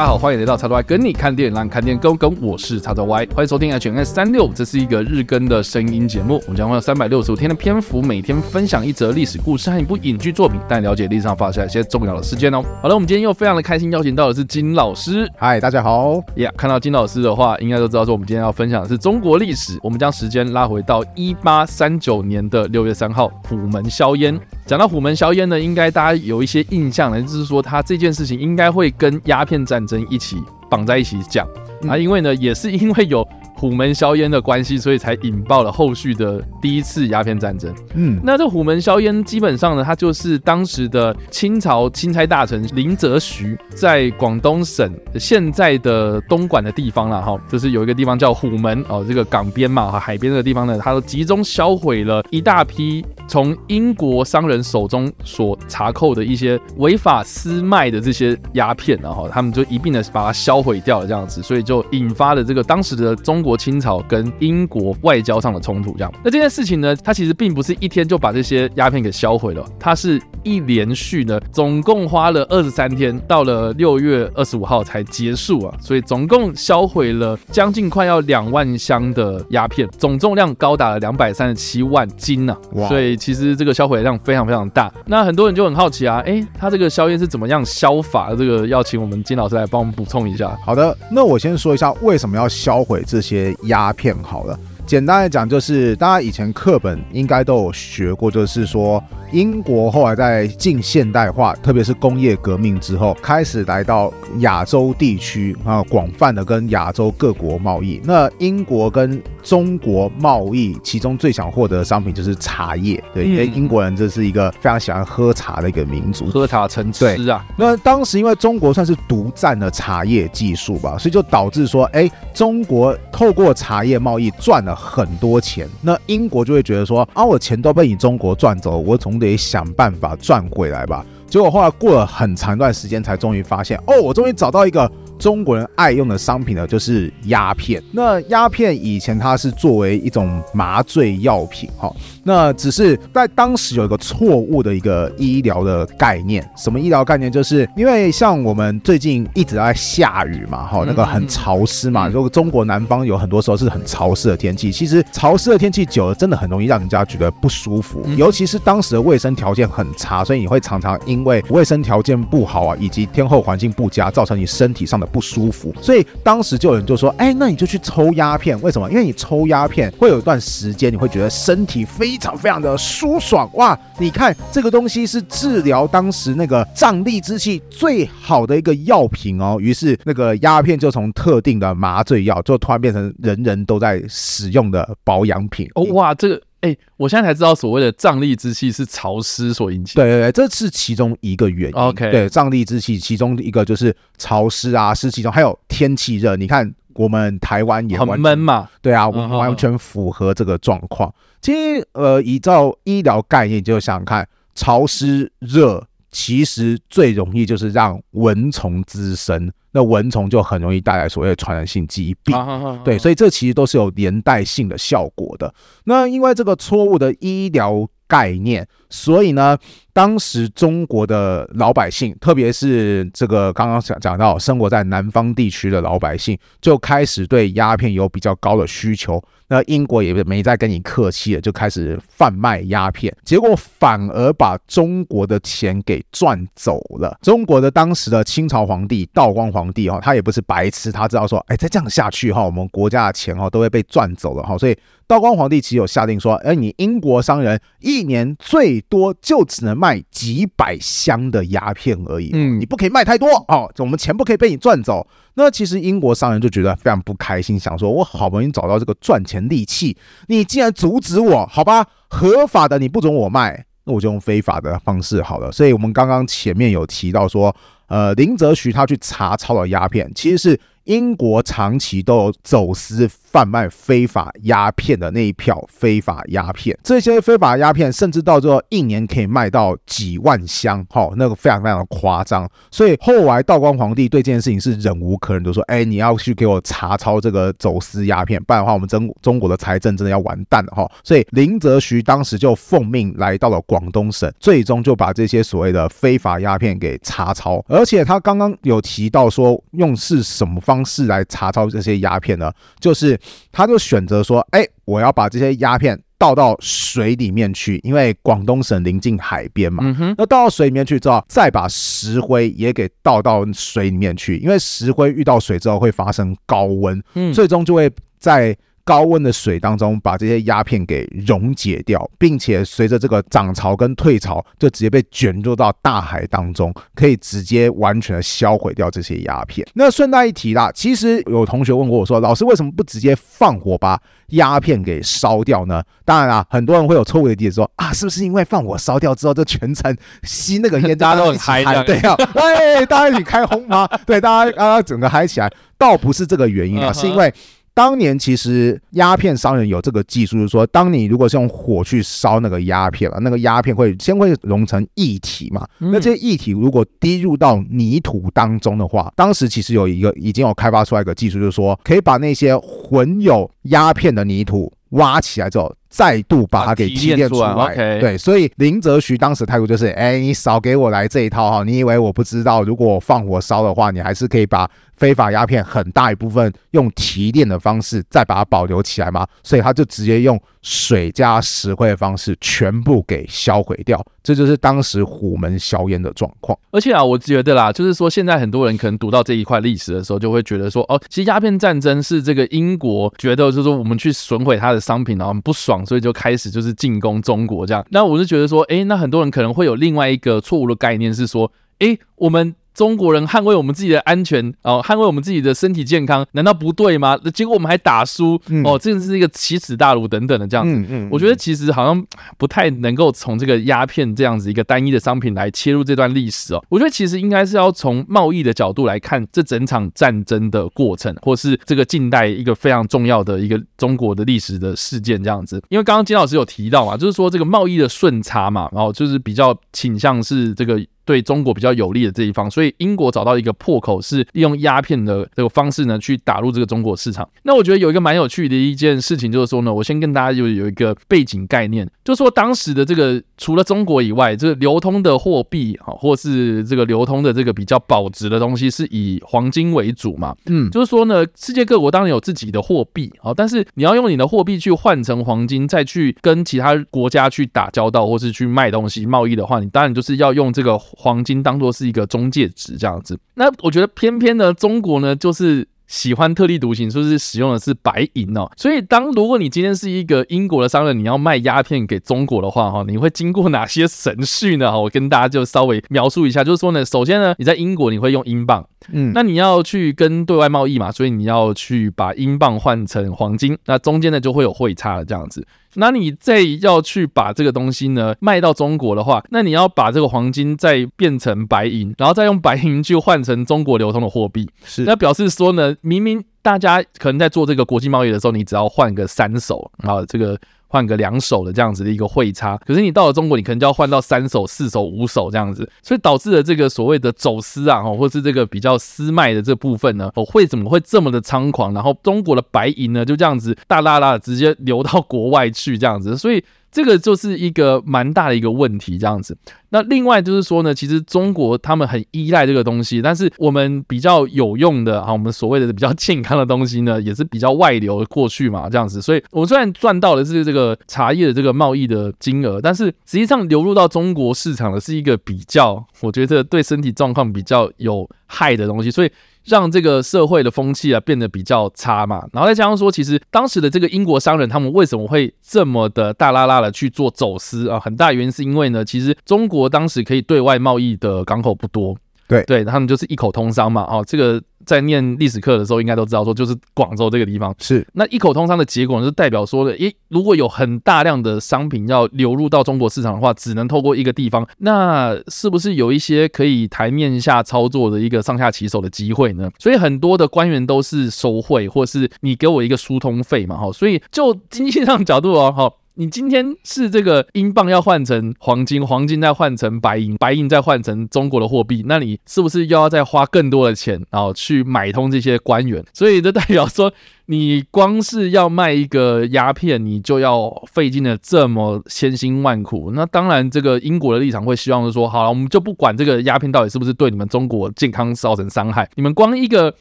大家好，欢迎来到叉叉 Y 跟你看电影，让你看电影更跟。我是叉叉 Y，欢迎收听 HNS 三六，这是一个日更的声音节目。我们将会有三百六十五天的篇幅，每天分享一则历史故事和一部影剧作品，带你了解历史上发生一些重要的事件哦。好了，我们今天又非常的开心，邀请到的是金老师。嗨，大家好。呀看到金老师的话，应该都知道说我们今天要分享的是中国历史。我们将时间拉回到一八三九年的六月三号，虎门硝烟。讲到虎门硝烟呢，应该大家有一些印象呢，就是说他这件事情应该会跟鸦片战争一起绑在一起讲。啊，因为呢，也是因为有虎门销烟的关系，所以才引爆了后续的第一次鸦片战争。嗯，那这虎门销烟基本上呢，它就是当时的清朝钦差大臣林则徐在广东省现在的东莞的地方了哈，就是有一个地方叫虎门哦，这个港边嘛，海边这个地方呢，它都集中销毁了一大批从英国商人手中所查扣的一些违法私卖的这些鸦片，然后他们就一并的把它销毁掉了这样子，所以就引发了这个当时的中国。国清朝跟英国外交上的冲突，这样。那这件事情呢，它其实并不是一天就把这些鸦片给销毁了，它是一连续呢，总共花了二十三天，到了六月二十五号才结束啊。所以总共销毁了将近快要两万箱的鸦片，总重量高达了两百三十七万斤呢、啊。哇！所以其实这个销毁量非常非常大。那很多人就很好奇啊，哎，他这个硝烟是怎么样消法？这个要请我们金老师来帮我们补充一下。好的，那我先说一下为什么要销毁这些。鸦片好了，简单来讲就是，大家以前课本应该都有学过，就是说。英国后来在近现代化，特别是工业革命之后，开始来到亚洲地区啊，广泛的跟亚洲各国贸易。那英国跟中国贸易，其中最想获得的商品就是茶叶。对，因为英国人这是一个非常喜欢喝茶的一个民族，喝茶成痴啊。那当时因为中国算是独占了茶叶技术吧，所以就导致说，哎，中国透过茶叶贸易赚了很多钱。那英国就会觉得说，啊，我钱都被你中国赚走，我从得想办法赚回来吧。结果后来过了很长一段时间，才终于发现，哦，我终于找到一个。中国人爱用的商品呢，就是鸦片。那鸦片以前它是作为一种麻醉药品，哈。那只是在当时有一个错误的一个医疗的概念。什么医疗概念？就是因为像我们最近一直在下雨嘛，哈，那个很潮湿嘛。如果中国南方有很多时候是很潮湿的天气，其实潮湿的天气久了，真的很容易让人家觉得不舒服。尤其是当时的卫生条件很差，所以你会常常因为卫生条件不好啊，以及天候环境不佳，造成你身体上的。不舒服，所以当时就有人就说：“哎，那你就去抽鸦片，为什么？因为你抽鸦片会有一段时间，你会觉得身体非常非常的舒爽哇！你看这个东西是治疗当时那个瘴癘之气最好的一个药品哦。于是那个鸦片就从特定的麻醉药，就突然变成人人都在使用的保养品哦哇！这个。”哎、欸，我现在才知道所谓的瘴疠之气是潮湿所引起的。对对对，这是其中一个原因。OK，对，瘴疠之气其中一个就是潮湿啊，湿气重，还有天气热。你看我们台湾也很闷嘛。对啊，我们完全符合这个状况。其实，呃，依照医疗概念，就想想看，潮湿热。其实最容易就是让蚊虫滋生，那蚊虫就很容易带来所谓的传染性疾病。对，所以这其实都是有连带性的效果的。那因为这个错误的医疗概念，所以呢，当时中国的老百姓，特别是这个刚刚讲讲到生活在南方地区的老百姓，就开始对鸦片有比较高的需求。那英国也没再跟你客气了，就开始贩卖鸦片，结果反而把中国的钱给赚走了。中国的当时的清朝皇帝道光皇帝哈，他也不是白痴，他知道说，哎，再这样下去哈，我们国家的钱哈都会被赚走了哈，所以道光皇帝其实有下令说，哎，你英国商人一年最多就只能卖几百箱的鸦片而已，嗯，你不可以卖太多哦，我们钱不可以被你赚走。那其实英国商人就觉得非常不开心，想说：“我好不容易找到这个赚钱利器，你竟然阻止我？好吧，合法的你不准我卖，那我就用非法的方式好了。”所以，我们刚刚前面有提到说，呃，林则徐他去查抄了鸦片，其实是英国长期都有走私贩卖非法鸦片的那一票非法鸦片，这些非法鸦片甚至到最后一年可以卖到几万箱，哈，那个非常非常的夸张。所以后来道光皇帝对这件事情是忍无可忍，就说：“哎，你要去给我查抄这个走私鸦片，不然的话，我们中中国的财政真的要完蛋了，哈。”所以林则徐当时就奉命来到了广东省，最终就把这些所谓的非法鸦片给查抄。而且他刚刚有提到说，用是什么方式来查抄这些鸦片呢？就是他就选择说：“哎，我要把这些鸦片倒到水里面去，因为广东省临近海边嘛。那倒到水里面去之后，再把石灰也给倒到水里面去，因为石灰遇到水之后会发生高温，最终就会在。”高温的水当中，把这些鸦片给溶解掉，并且随着这个涨潮跟退潮，就直接被卷入到大海当中，可以直接完全的销毁掉这些鸦片。那顺带一提啦，其实有同学问过我说，老师为什么不直接放火把鸦片给烧掉呢？当然啦，很多人会有错误的理解说啊，是不是因为放火烧掉之后，就全程吸那个烟，大家都很嗨，对啊，哎，大家一起开轰吗？对，大家啊，整个嗨起来，倒不是这个原因啊，是因为。当年其实鸦片商人有这个技术，就是说，当你如果是用火去烧那个鸦片啊，那个鸦片会先会融成液体嘛。那这些液体如果滴入到泥土当中的话，当时其实有一个已经有开发出来一个技术，就是说可以把那些混有鸦片的泥土挖起来之后，再度把它给提炼出来。啊、出来对，所以林则徐当时态度就是：哎，你少给我来这一套哈！你以为我不知道？如果我放火烧的话，你还是可以把。非法鸦片很大一部分用提炼的方式再把它保留起来嘛，所以他就直接用水加石灰的方式全部给销毁掉，这就是当时虎门销烟的状况。而且啊，我觉得啦，就是说现在很多人可能读到这一块历史的时候，就会觉得说，哦，其实鸦片战争是这个英国觉得就是说我们去损毁它的商品，然后很不爽，所以就开始就是进攻中国这样。那我是觉得说，诶，那很多人可能会有另外一个错误的概念是说，诶，我们。中国人捍卫我们自己的安全哦，捍卫我们自己的身体健康，难道不对吗？结果我们还打输、嗯、哦，这个是一个奇耻大辱等等的这样子。嗯嗯，我觉得其实好像不太能够从这个鸦片这样子一个单一的商品来切入这段历史哦。我觉得其实应该是要从贸易的角度来看这整场战争的过程，或是这个近代一个非常重要的一个中国的历史的事件这样子。因为刚刚金老师有提到嘛，就是说这个贸易的顺差嘛，然后就是比较倾向是这个。对中国比较有利的这一方，所以英国找到一个破口，是利用鸦片的这个方式呢，去打入这个中国市场。那我觉得有一个蛮有趣的一件事情，就是说呢，我先跟大家有有一个背景概念，就是说当时的这个除了中国以外，这个流通的货币啊，或是这个流通的这个比较保值的东西，是以黄金为主嘛。嗯，就是说呢，世界各国当然有自己的货币啊，但是你要用你的货币去换成黄金，再去跟其他国家去打交道，或是去卖东西贸易的话，你当然就是要用这个。黄金当做是一个中介值这样子，那我觉得偏偏呢，中国呢就是喜欢特立独行，说是使用的是白银哦。所以当如果你今天是一个英国的商人，你要卖鸦片给中国的话，哈，你会经过哪些程序呢？我跟大家就稍微描述一下，就是说呢，首先呢，你在英国你会用英镑，嗯，那你要去跟对外贸易嘛，所以你要去把英镑换成黄金，那中间呢就会有汇差了这样子。那你再要去把这个东西呢卖到中国的话，那你要把这个黄金再变成白银，然后再用白银去换成中国流通的货币。是，那表示说呢，明明大家可能在做这个国际贸易的时候，你只要换个三手啊，这个。换个两手的这样子的一个汇差，可是你到了中国，你可能就要换到三手、四手、五手这样子，所以导致了这个所谓的走私啊，或是这个比较私卖的这部分呢，哦，会怎么会这么的猖狂？然后中国的白银呢，就这样子大拉拉的直接流到国外去这样子，所以。这个就是一个蛮大的一个问题，这样子。那另外就是说呢，其实中国他们很依赖这个东西，但是我们比较有用的啊，我们所谓的比较健康的东西呢，也是比较外流过去嘛，这样子。所以我虽然赚到的是这个茶叶的这个贸易的金额，但是实际上流入到中国市场的是一个比较，我觉得对身体状况比较有害的东西，所以。让这个社会的风气啊变得比较差嘛，然后再加上说，其实当时的这个英国商人他们为什么会这么的大拉拉的去做走私啊？很大原因是因为呢，其实中国当时可以对外贸易的港口不多，对对，他们就是一口通商嘛，哦，这个在念历史课的时候应该都知道，说就是广州这个地方是那一口通商的结果，是代表说的，诶，如果有很大量的商品要流入到中国市场的话，只能透过一个地方，那是不是有一些可以台面下操作的一个上下其手的机会呢？所以很多的官员都是收贿，或是你给我一个疏通费嘛，哈，所以就经济上角度哦，哈。你今天是这个英镑要换成黄金，黄金再换成白银，白银再换成中国的货币，那你是不是又要再花更多的钱，然后去买通这些官员？所以这代表说。你光是要卖一个鸦片，你就要费尽了这么千辛万苦。那当然，这个英国的立场会希望是说，好了，我们就不管这个鸦片到底是不是对你们中国健康造成伤害，你们光一个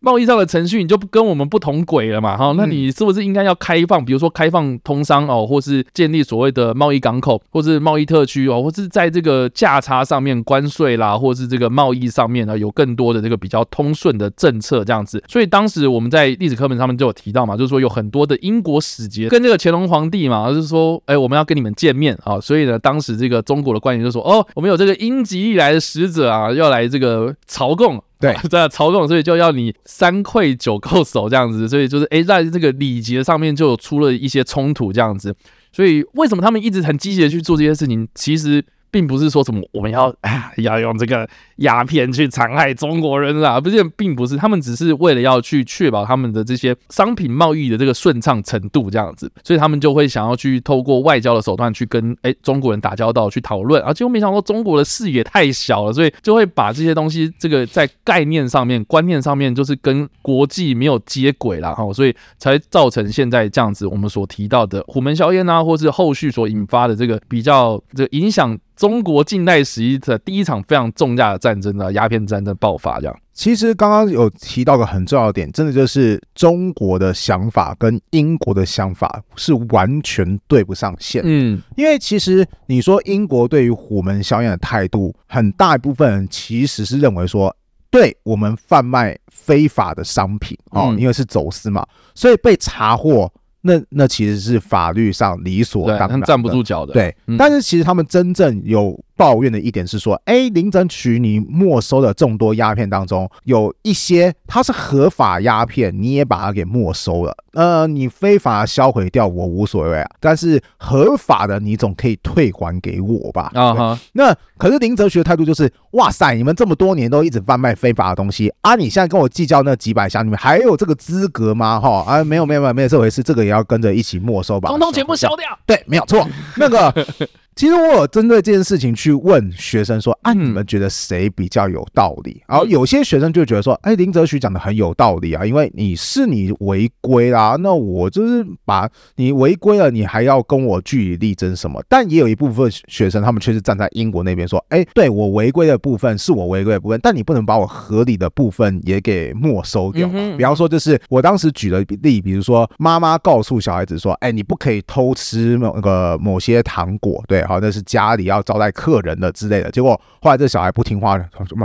贸易上的程序，你就跟我们不同轨了嘛？哈，那你是不是应该要开放，比如说开放通商哦，或是建立所谓的贸易港口，或是贸易特区哦，或是在这个价差上面关税啦，或是这个贸易上面呢，有更多的这个比较通顺的政策这样子。所以当时我们在历史课本上面就有提到。嘛，就是说有很多的英国使节跟这个乾隆皇帝嘛，就是说，哎，我们要跟你们见面啊，所以呢，当时这个中国的官员就说，哦，我们有这个英吉利来的使者啊，要来这个朝贡，对，在朝贡，所以就要你三跪九叩首这样子，所以就是，哎，在这个礼节上面就有出了一些冲突这样子，所以为什么他们一直很积极的去做这些事情？其实。并不是说什么我们要 啊要用这个鸦片去残害中国人啦，不是，并不是，他们只是为了要去确保他们的这些商品贸易的这个顺畅程度这样子，所以他们就会想要去透过外交的手段去跟诶中国人打交道去讨论，而结果没想到中国的视野太小了，所以就会把这些东西这个在概念上面、观念上面就是跟国际没有接轨了哈，所以才造成现在这样子我们所提到的虎门销烟啊，或是后续所引发的这个比较这影响。中国近代史的第一场非常重大的战争的鸦片战争爆发，这样。其实刚刚有提到个很重要的点，真的就是中国的想法跟英国的想法是完全对不上线。嗯，因为其实你说英国对于虎门销烟的态度，很大一部分人其实是认为说，对我们贩卖非法的商品哦，因为是走私嘛，所以被查获。那那其实是法律上理所当然，站不住脚的。对，但是其实他们真正有。抱怨的一点是说，哎，林则徐，你没收的众多鸦片当中，有一些它是合法鸦片，你也把它给没收了。呃，你非法销毁掉我无所谓啊，但是合法的你总可以退还给我吧？啊哈。那可是林则徐的态度就是，哇塞，你们这么多年都一直贩卖非法的东西啊，你现在跟我计较那几百箱，你们还有这个资格吗？哈啊，没有没有没有没有这回事，这个也要跟着一起没收吧？通通全部销掉。对，没有错，那个。其实我有针对这件事情去问学生说：“啊，你们觉得谁比较有道理？”然后有些学生就觉得说：“哎，林则徐讲的很有道理啊，因为你是你违规啦，那我就是把你违规了，你还要跟我据理力争什么？”但也有一部分学生，他们却是站在英国那边说：“哎，对我违规的部分是我违规的部分，但你不能把我合理的部分也给没收掉。比方说，就是我当时举了例，比如说妈妈告诉小孩子说：‘哎，你不可以偷吃某个某些糖果，对。’好，那是家里要招待客人的之类的，结果后来这小孩不听话，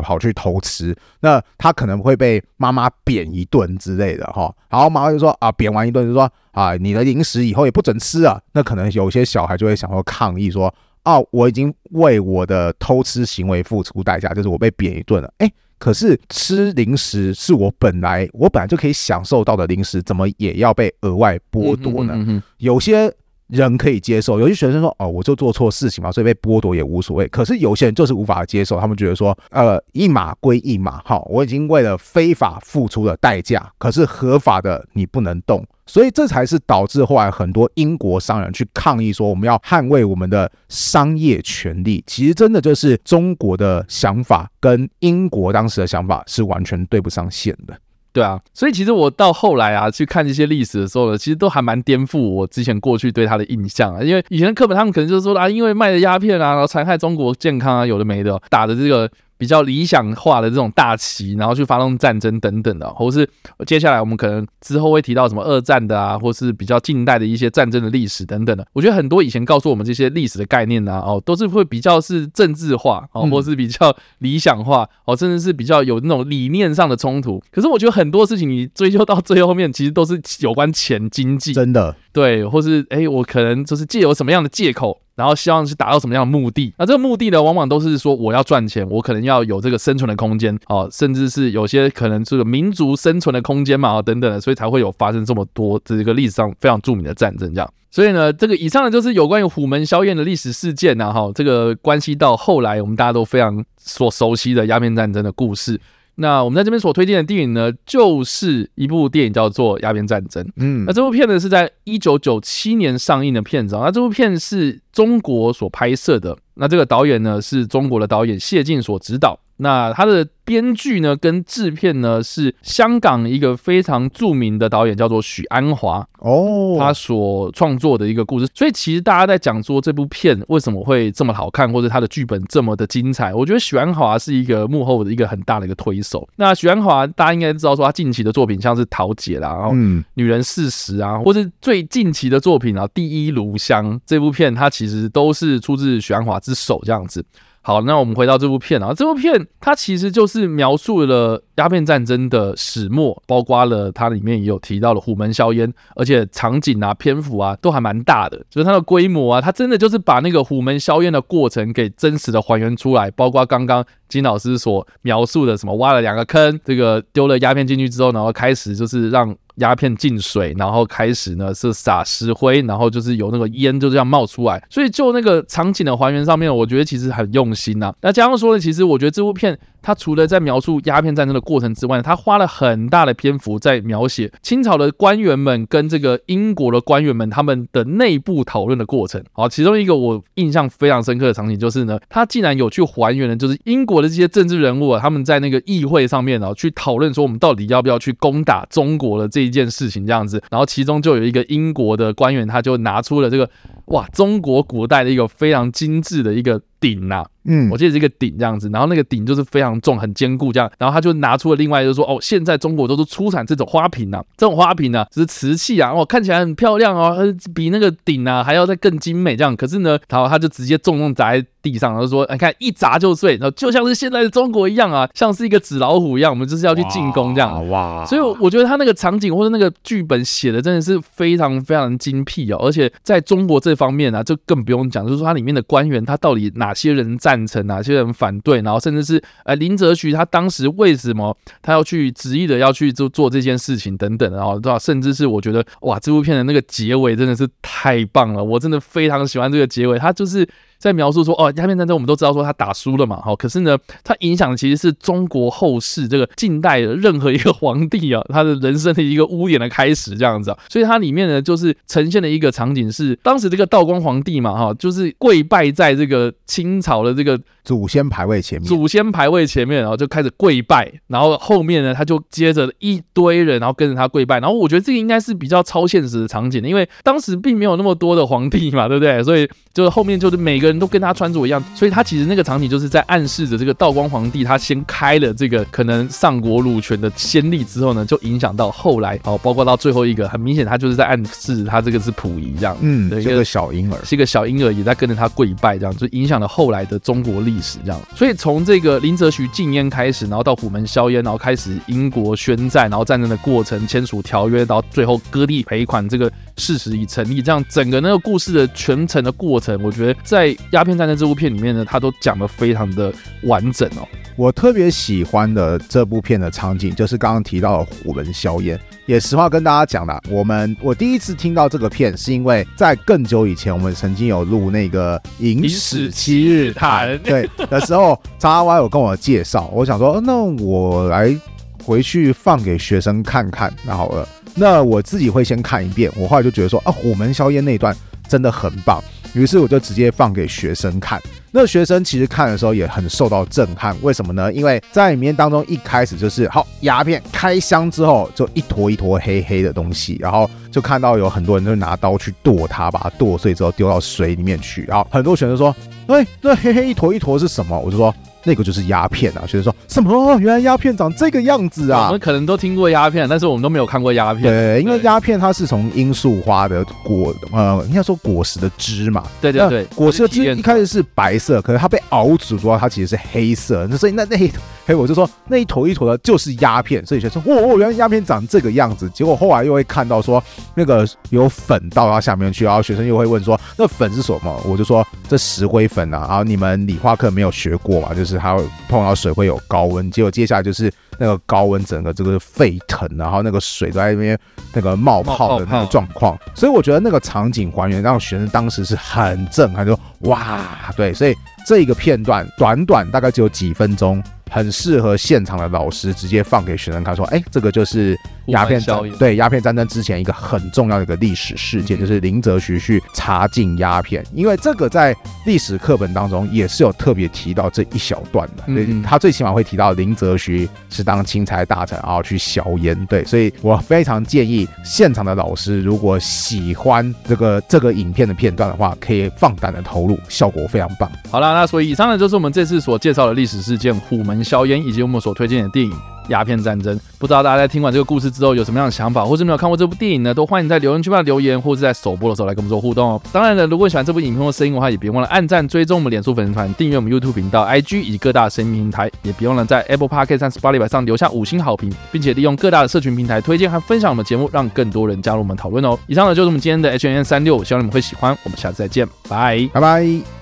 跑去偷吃，那他可能会被妈妈扁一顿之类的哈。然后妈妈就说啊，扁完一顿就说啊，你的零食以后也不准吃啊。那可能有些小孩就会想说抗议说啊，我已经为我的偷吃行为付出代价，就是我被扁一顿了。哎，可是吃零食是我本来我本来就可以享受到的零食，怎么也要被额外剥夺呢？有些。人可以接受，有些学生说：“哦，我就做错事情嘛，所以被剥夺也无所谓。”可是有些人就是无法接受，他们觉得说：“呃，一码归一码，好，我已经为了非法付出了代价，可是合法的你不能动。”所以这才是导致后来很多英国商人去抗议说：“我们要捍卫我们的商业权利。”其实真的就是中国的想法跟英国当时的想法是完全对不上线的。对啊，所以其实我到后来啊去看这些历史的时候呢，其实都还蛮颠覆我之前过去对他的印象啊。因为以前的课本他们可能就是说啊，因为卖的鸦片啊，然后残害中国健康啊，有的没的，打的这个。比较理想化的这种大旗，然后去发动战争等等的，或是接下来我们可能之后会提到什么二战的啊，或是比较近代的一些战争的历史等等的。我觉得很多以前告诉我们这些历史的概念啊，哦，都是会比较是政治化哦，或是比较理想化哦，甚至是比较有那种理念上的冲突。可是我觉得很多事情你追究到最后面，其实都是有关钱经济，真的。对，或是哎，我可能就是借由什么样的借口，然后希望是达到什么样的目的？那这个目的呢，往往都是说我要赚钱，我可能要有这个生存的空间哦，甚至是有些可能这个民族生存的空间嘛，哦，等等的，所以才会有发生这么多这个历史上非常著名的战争这样。所以呢，这个以上呢就是有关于虎门销烟的历史事件呐，哈，这个关系到后来我们大家都非常所熟悉的鸦片战争的故事。那我们在这边所推荐的电影呢，就是一部电影叫做《鸦片战争》。嗯，那这部片呢是在一九九七年上映的片子。那这部片是中国所拍摄的。那这个导演呢是中国的导演谢晋所执导。那他的编剧呢跟制片呢是香港一个非常著名的导演，叫做许鞍华哦，他所创作的一个故事。所以其实大家在讲说这部片为什么会这么好看，或者他的剧本这么的精彩，我觉得许鞍华是一个幕后的一个很大的一个推手。那许鞍华大家应该知道说他近期的作品像是《桃姐》啦，然后《女人四十》啊，或是最近期的作品啊，《第一炉香》这部片，它其实都是出自许鞍华之手这样子。好，那我们回到这部片啊，这部片它其实就是描述了鸦片战争的始末，包括了它里面也有提到了虎门销烟，而且场景啊、篇幅啊都还蛮大的，就是它的规模啊，它真的就是把那个虎门销烟的过程给真实的还原出来，包括刚刚金老师所描述的什么挖了两个坑，这个丢了鸦片进去之后，然后开始就是让。鸦片进水，然后开始呢是撒石灰，然后就是有那个烟就这样冒出来，所以就那个场景的还原上面，我觉得其实很用心呐、啊。那加上说呢，其实我觉得这部片。他除了在描述鸦片战争的过程之外，他花了很大的篇幅在描写清朝的官员们跟这个英国的官员们他们的内部讨论的过程。好，其中一个我印象非常深刻的场景就是呢，他竟然有去还原了，就是英国的这些政治人物啊，他们在那个议会上面啊，去讨论说我们到底要不要去攻打中国的这一件事情这样子。然后其中就有一个英国的官员，他就拿出了这个哇，中国古代的一个非常精致的一个鼎呐。嗯，我记得是一个鼎这样子，然后那个鼎就是非常重、很坚固这样，然后他就拿出了另外就是说，哦，现在中国都是出产这种花瓶啊，这种花瓶呢，就是瓷器啊，哦，看起来很漂亮哦，比那个鼎啊还要再更精美这样，可是呢，然后他就直接重重砸在地上，然后说，你看一砸就碎，然后就像是现在的中国一样啊，像是一个纸老虎一样，我们就是要去进攻这样，哇，所以我觉得他那个场景或者那个剧本写的真的是非常非常精辟哦，而且在中国这方面呢，就更不用讲，就是说它里面的官员他到底哪哪些人赞成，哪些人。反对，然后甚至是呃林则徐他当时为什么他要去执意的要去做做这件事情等等，然后对吧？甚至是我觉得哇，这部片的那个结尾真的是太棒了，我真的非常喜欢这个结尾，他就是。在描述说哦，鸦片战争我们都知道说他打输了嘛，哦，可是呢，它影响的其实是中国后世这个近代的任何一个皇帝啊，他的人生的一个污点的开始这样子，所以它里面呢就是呈现的一个场景是当时这个道光皇帝嘛，哈，就是跪拜在这个清朝的这个祖先牌位前面，祖先牌位前面，然后就开始跪拜，然后后面呢他就接着一堆人，然后跟着他跪拜，然后我觉得这个应该是比较超现实的场景，因为当时并没有那么多的皇帝嘛，对不对？所以就是后面就是每个。人都跟他穿着一样，所以他其实那个场景就是在暗示着这个道光皇帝他先开了这个可能上国虏权的先例之后呢，就影响到后来哦，包括到最后一个，很明显他就是在暗示他这个是溥仪这样，嗯，对，一个小婴儿，是一个小婴儿也在跟着他跪拜这样，就影响了后来的中国历历史这样。所以从这个林则徐禁烟开始，然后到虎门销烟，然后开始英国宣战，然后战争的过程，签署条约，到最后割地赔款，这个事实已成立，这样整个那个故事的全程的过程，我觉得在。鸦片战争这部片里面呢，他都讲得非常的完整哦。我特别喜欢的这部片的场景，就是刚刚提到的虎门硝烟。也实话跟大家讲啦，我们我第一次听到这个片，是因为在更久以前，我们曾经有录那个《影史七日谈》对的时候，叉叉 Y 有跟我介绍，我想说，那我来回去放给学生看看，那好了，那我自己会先看一遍。我后来就觉得说，啊，虎门硝烟那一段真的很棒。于是我就直接放给学生看，那学生其实看的时候也很受到震撼。为什么呢？因为在里面当中一开始就是好鸦片开箱之后就一坨一坨黑黑的东西，然后就看到有很多人就拿刀去剁它，把它剁碎之后丢到水里面去。然后很多学生说：“哎，那黑黑一坨一坨是什么？”我就说：“那个就是鸦片啊，学生说什么？原来鸦片长这个样子啊！我们可能都听过鸦片，但是我们都没有看过鸦片。对，因为鸦片它是从罂粟花的果，呃，应该说果实的汁嘛。对对对，果实的汁一开始是白色，可是它被熬煮之后，它其实是黑色。那所以那那嘿，我就说那一坨一坨的就是鸦片，所以学生说，哦，原来鸦片长这个样子。结果后来又会看到说那个有粉倒到下面去，然后学生又会问说，那粉是什么？我就说这石灰粉啊，然后你们理化课没有学过嘛，就是它会碰到水会有高温，结果接下来就是那个高温整个这个沸腾，然后那个水都在那边那个冒泡的那个状况，所以我觉得那个场景还原让学生当时是很震撼，就说哇，对，所以这一个片段短短大概只有几分钟。很适合现场的老师直接放给学生看，说：“哎，这个就是鸦片战，对，鸦片战争之前一个很重要的一个历史事件，就是林则徐去查禁鸦片。因为这个在历史课本当中也是有特别提到这一小段的，所以他最起码会提到林则徐是当钦差大臣，然后去销烟。对，所以我非常建议现场的老师，如果喜欢这个这个影片的片段的话，可以放胆的投入，效果非常棒。好了，那所以以上呢就是我们这次所介绍的历史事件——虎门硝烟，以及我们所推荐的电影。鸦片战争，不知道大家在听完这个故事之后有什么样的想法，或是没有看过这部电影呢？都欢迎在留言区帮留言，或是在首播的时候来跟我们做互动哦。当然了，如果你喜欢这部影片或声音的话，也别忘了按赞、追踪我们脸书粉丝团、订阅我们 YouTube 频道、IG 以及各大声音平台，也别忘了在 Apple Podcast 和 Spotify 上留下五星好评，并且利用各大的社群平台推荐和分享我们节目，让更多人加入我们讨论哦。以上呢就是我们今天的 H&M 365，希望你们会喜欢。我们下次再见，拜拜拜。